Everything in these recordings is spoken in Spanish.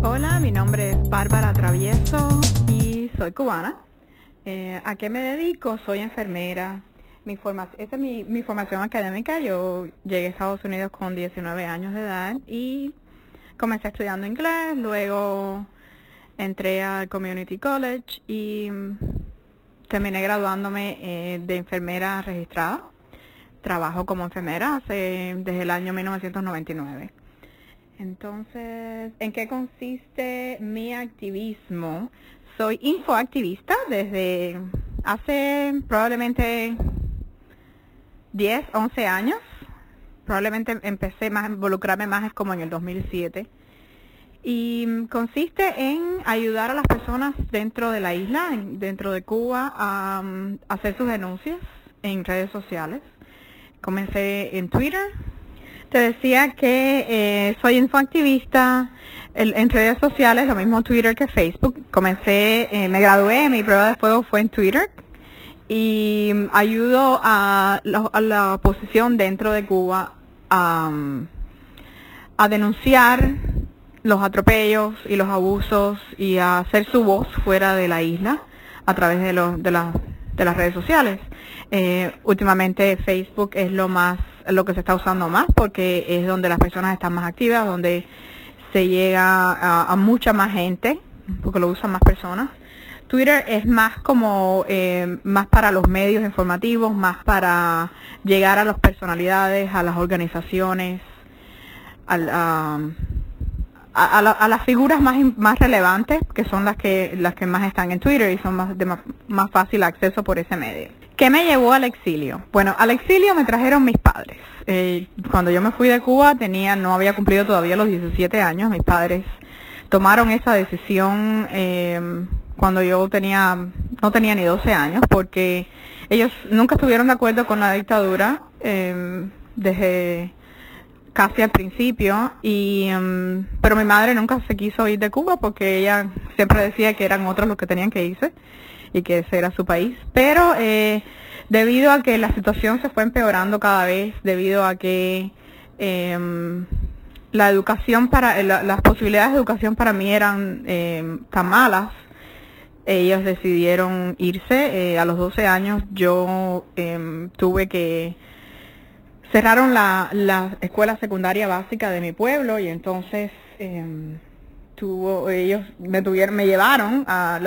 Hola, mi nombre es Bárbara Travieso y soy cubana. Eh, ¿A qué me dedico? Soy enfermera. Mi formación, esa es mi, mi formación académica. Yo llegué a Estados Unidos con 19 años de edad y comencé estudiando inglés, luego entré al Community College y terminé graduándome eh, de enfermera registrada. Trabajo como enfermera hace, desde el año 1999. Entonces, ¿en qué consiste mi activismo? Soy infoactivista desde hace probablemente 10, 11 años. Probablemente empecé más a involucrarme más como en el 2007 y consiste en ayudar a las personas dentro de la isla, dentro de Cuba, a, um, hacer sus denuncias en redes sociales. Comencé en Twitter. Te decía que eh, soy infoactivista en redes sociales, lo mismo Twitter que Facebook. Comencé, eh, me gradué, mi prueba de fuego fue en Twitter y ayudo a la, oposición dentro de Cuba a, um, a denunciar los atropellos y los abusos y a hacer su voz fuera de la isla a través de, los, de, de las redes sociales. Eh, últimamente Facebook es lo más lo que se está usando más porque es donde las personas están más activas, donde se llega a, mucha más gente, porque lo usan más personas. Twitter es más como eh, más para los medios informativos, más para llegar a las personalidades, a las organizaciones, al, a, a, las figuras más, más relevantes, que son las que, las que más están en Twitter y son más, de más, fácil acceso por ese medio. ¿Qué me llevó al exilio? Bueno, al exilio me trajeron mis padres. Eh, cuando yo me fui de Cuba tenía, no había cumplido todavía los 17 años. Mis padres tomaron esa decisión eh, cuando yo tenía, no tenía ni 12 años, porque ellos nunca estuvieron de acuerdo con la dictadura eh, desde casi al principio, y, em, pero mi madre nunca se quiso ir de Cuba porque ella siempre decía que eran otros los que tenían que irse y que ese era su país. Pero eh, debido a que la situación se fue empeorando cada vez, debido a que em, la educación para, las posibilidades de educación para mí eran em, tan malas, ellos decidieron irse. Eh, a los 12 años yo tuve que cerraron la, la escuela secundaria básica de mi pueblo y entonces tuvo, ellos me tuvieron, me llevaron, a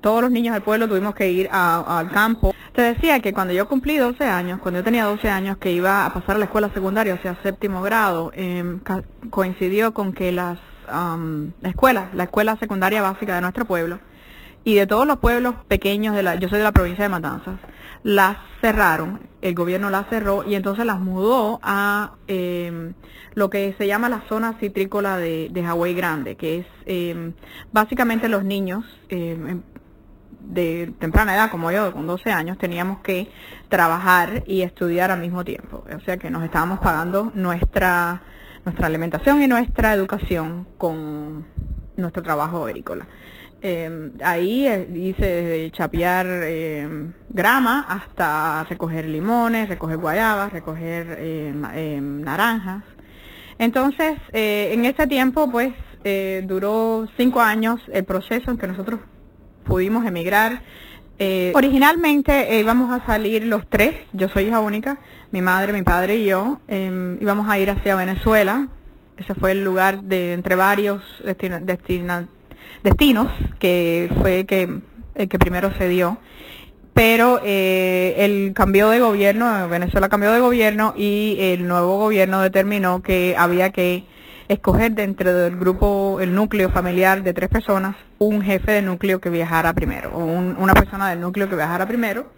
todos los niños del pueblo tuvimos que ir al campo. Te decía que cuando yo cumplí 12 años, cuando yo tenía 12 años que iba a pasar a la escuela secundaria, o sea, séptimo grado, eh, coincidió con que las escuelas, la escuela secundaria básica de nuestro pueblo, y de todos los pueblos pequeños de la, yo soy de la provincia de Matanzas, las cerraron, el gobierno las cerró y entonces las mudó a em, lo que se llama la zona citrícola de, de Hawái Grande, que es em, básicamente los niños em, de temprana edad, como yo, con 12 años, teníamos que trabajar y estudiar al mismo tiempo. O sea que nos estábamos pagando nuestra, nuestra alimentación y nuestra educación con nuestro trabajo agrícola. Eh, ahí eh, hice desde chapear eh, grama hasta recoger limones, recoger guayabas, recoger eh, naranjas. Entonces, en ese tiempo, pues, duró cinco años el proceso en que nosotros pudimos emigrar. originalmente íbamos a salir los tres, yo soy hija única, mi madre, mi padre y yo, íbamos a ir hacia Venezuela. Ese fue el lugar de entre varios destinados destinos, que fue que, el que primero se dio. Pero eh, el cambio de gobierno, Venezuela cambió de gobierno y el nuevo gobierno determinó que había que escoger dentro del grupo, el núcleo familiar de tres personas, un jefe de núcleo que viajara primero, o una persona del núcleo que viajara primero,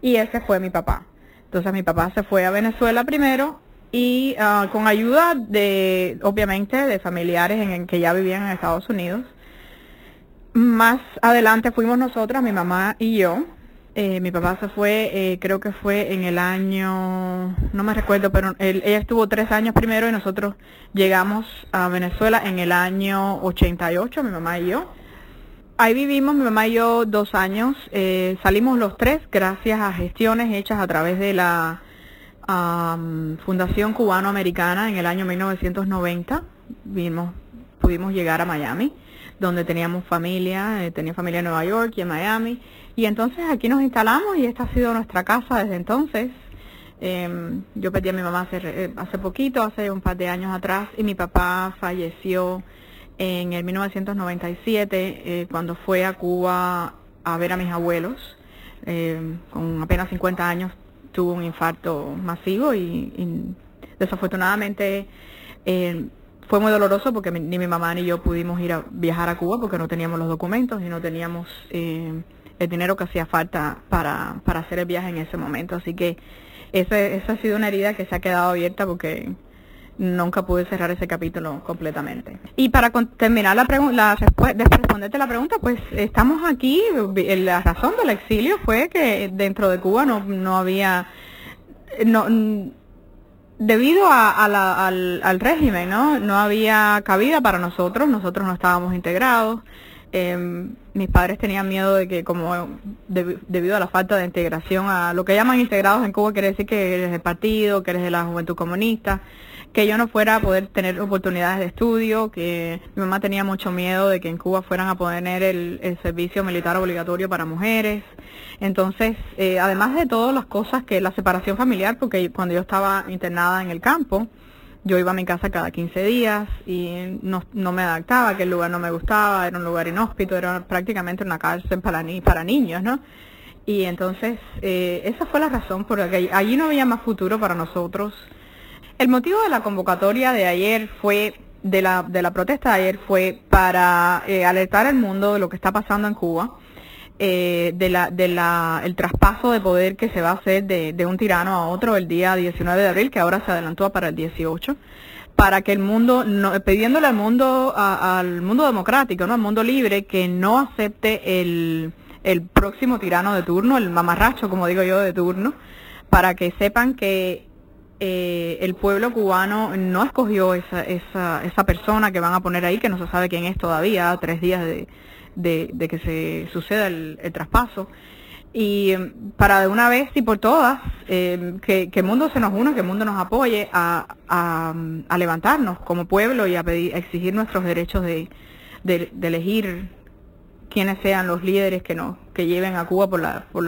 y ese fue mi papá. Entonces mi papá se fue a Venezuela primero y ah, con ayuda de, obviamente, de familiares en, que ya vivían en Estados Unidos, más adelante fuimos nosotras, mi mamá y yo. Eh, mi papá se fue, eh, creo que fue en el año, no me recuerdo, pero ella estuvo tres años primero y nosotros llegamos a Venezuela en el año 88, mi mamá y yo. Ahí vivimos mi mamá y yo dos años. Eh, salimos los tres gracias a gestiones hechas a través de la Fundación Cubano-Americana en el año 1990. Vimos pudimos llegar a Miami, donde teníamos familia, eh, tenía familia en Nueva York y en Miami. Y entonces aquí nos instalamos y esta ha sido nuestra casa desde entonces. Em, yo perdí a mi mamá hace, eh, hace poquito, hace un par de años atrás, y mi papá falleció en el 1997 eh, cuando fue a Cuba a ver a mis abuelos. Em, con apenas 50 años tuvo un infarto masivo y, desafortunadamente em, fue muy doloroso porque ni mi mamá ni yo pudimos ir a viajar a Cuba porque no teníamos los documentos y no teníamos el dinero que hacía falta para, para hacer el viaje en ese momento. Así que esa ha sido una herida que se ha quedado abierta porque nunca pude cerrar ese capítulo completamente. Y para terminar la pregunta, responderte la pregunta, pues estamos aquí, la razón del exilio fue que dentro de Cuba no, no había, no, debido a, al, al régimen, ¿no? No había cabida para nosotros, nosotros no estábamos integrados, eh, mis padres tenían miedo de que como debido a la falta de integración a lo que llaman integrados en Cuba quiere decir que eres del partido, que eres de la juventud comunista, que yo no fuera a poder tener oportunidades de estudio, que mi mamá tenía mucho miedo de que en Cuba fueran a poner el, el servicio militar obligatorio para mujeres. Entonces, eh, además de todas las cosas que la separación familiar, porque cuando yo estaba internada en el campo, yo iba a mi casa cada 15 días y no, me adaptaba, que el lugar no me gustaba, era un lugar inhóspito, era prácticamente una cárcel para, ni, para niños, ¿no? Y entonces, eh, esa fue la razón por la que allí no había más futuro para nosotros. El motivo de la convocatoria de ayer fue, de la, de la protesta de ayer fue para eh, alertar al mundo de lo que está pasando en Cuba eh, de la, de la, el traspaso de poder que se va a hacer de, de un tirano a otro el día 19 de abril, que ahora se adelantó para el 18 para que el mundo, no, pidiéndole al mundo, al mundo democrático, ¿no? al mundo libre, que no acepte el, el próximo tirano de turno, el mamarracho, como digo yo, de turno, para que sepan que eh, el pueblo cubano no escogió esa, esa, esa persona que van a poner ahí, que no se sabe quién es todavía, tres días de, de, que se suceda el, traspaso. Y em, para de una vez y por todas, em, que, el mundo se nos una, que el mundo nos apoye a, a, levantarnos como pueblo y a, pedir, exigir nuestros derechos de, de, elegir quiénes sean los líderes que nos que lleven a Cuba por la, por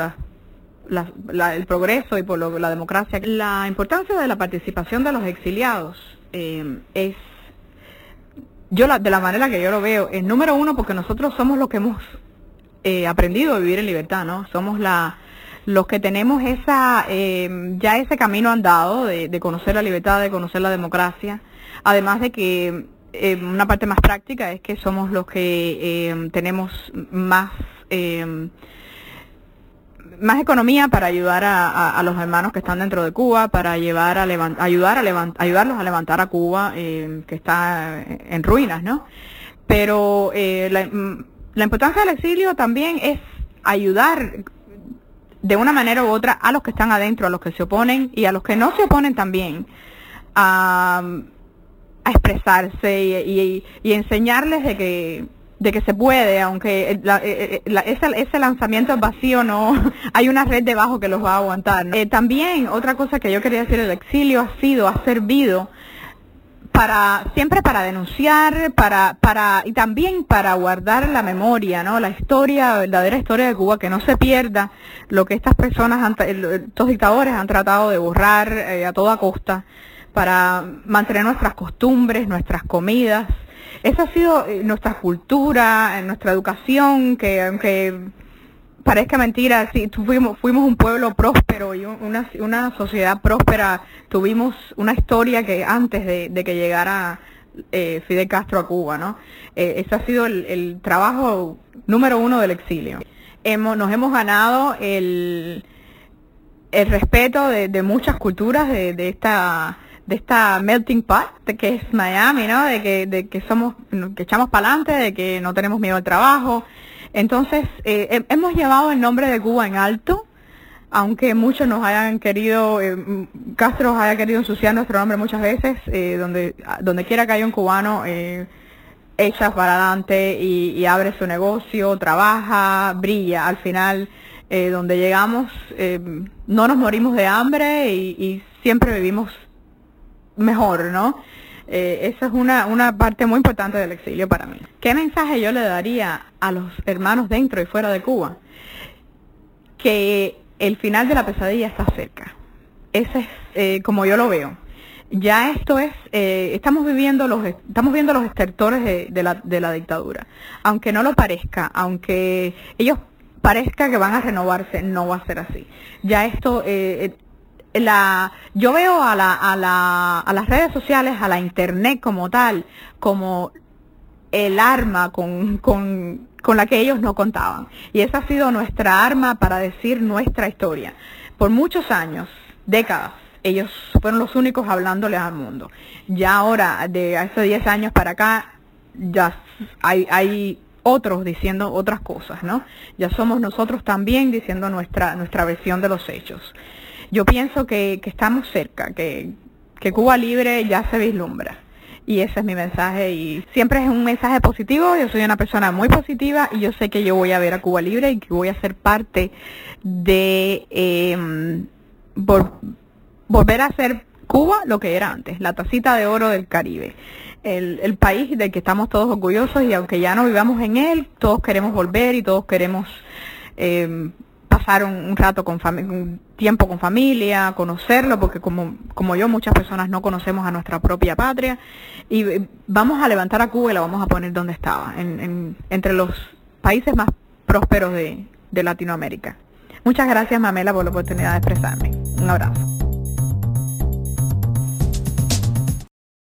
la, el progreso y por la democracia. La importancia de la participación de los exiliados em, es yo la, de la manera que yo lo veo, es número uno porque nosotros somos los que hemos eh, aprendido a vivir en libertad, ¿no? Somos la, los que tenemos esa, eh, ya ese camino andado de, de, conocer la libertad, de conocer la democracia, además de que eh, una parte más práctica es que somos los que tenemos más más economía para ayudar a, los hermanos que están dentro de Cuba, para llevar a ayudar a ayudarlos a levantar a Cuba, eh, que está en ruinas, ¿no? Pero eh, mm, la, importancia del exilio también es ayudar de una manera u otra a los que están adentro, a los que se oponen y a los que no se oponen también a, expresarse y, y enseñarles de que de que se puede, aunque eh, eh, eh, ese, ese, lanzamiento vacío no, hay una red debajo que los va a aguantar. también otra cosa que yo quería decir, el exilio ha sido, ha servido para siempre para denunciar, para para y también para guardar la memoria, ¿no? La historia, la verdadera historia de Cuba, que no se pierda lo que estas personas, estos dictadores han tratado de borrar a toda costa para mantener nuestras costumbres, nuestras comidas, esa ha sido eh, nuestra cultura, eh, nuestra educación, que aunque parezca mentira, sí, fuimos, fuimos un pueblo próspero y una, una sociedad próspera, tuvimos una historia que antes de, que llegara eh, Fidel Castro a Cuba, ¿no? ese ha sido el, trabajo número uno del exilio. Hemos, nos hemos ganado el, el respeto de, de muchas culturas de, de esta de esta melting pot de que es Miami, ¿no? De que, de que somos, que echamos para adelante, de que no tenemos miedo al trabajo. Entonces, eh, hemos llevado el nombre de Cuba en alto, aunque muchos nos hayan querido, eh, Castro haya querido ensuciar nuestro nombre muchas veces, eh, donde, donde quiera que haya un cubano, eh, echa para adelante y, abre su negocio, trabaja, brilla. Al final, donde llegamos, no nos morimos de hambre y, y siempre vivimos mejor, ¿no? Eh, esa es una, una parte muy importante del exilio para mí. ¿Qué mensaje yo le daría a los hermanos dentro y fuera de Cuba? Que el final de la pesadilla está cerca. Ese es eh, como yo lo veo. Ya esto es, eh, estamos viviendo los, estamos viendo los estertores de, de, la, de la dictadura. Aunque no lo parezca, aunque ellos parezca que van a renovarse, no va a ser así. Ya esto, eh, la, yo veo a, la, a, la, a las redes sociales, a la internet como tal, como el arma con, con, con la que ellos no contaban. Y esa ha sido nuestra arma para decir nuestra historia. Por muchos años, décadas, ellos fueron los únicos hablándoles al mundo. Ya ahora, de hace 10 años para acá, ya hay, hay otros diciendo otras cosas, ¿no? Ya somos nosotros también diciendo nuestra, nuestra versión de los hechos. Yo pienso que, que estamos cerca, que, que Cuba Libre ya se vislumbra. Y ese es mi mensaje y siempre es un mensaje positivo. Yo soy una persona muy positiva y yo sé que yo voy a ver a Cuba Libre y que voy a ser parte de eh, volver a ser Cuba lo que era antes, la tacita de oro del Caribe el, país del que estamos todos orgullosos y aunque ya no vivamos en él, todos queremos volver y todos queremos eh, pasar un, rato con un tiempo con familia, conocerlo, porque como, como yo muchas personas no conocemos a nuestra propia patria y eh, vamos a levantar a Cuba y la vamos a poner donde estaba, en, entre los países más prósperos de Latinoamérica. Muchas gracias Mamela por la oportunidad de expresarme. Un abrazo.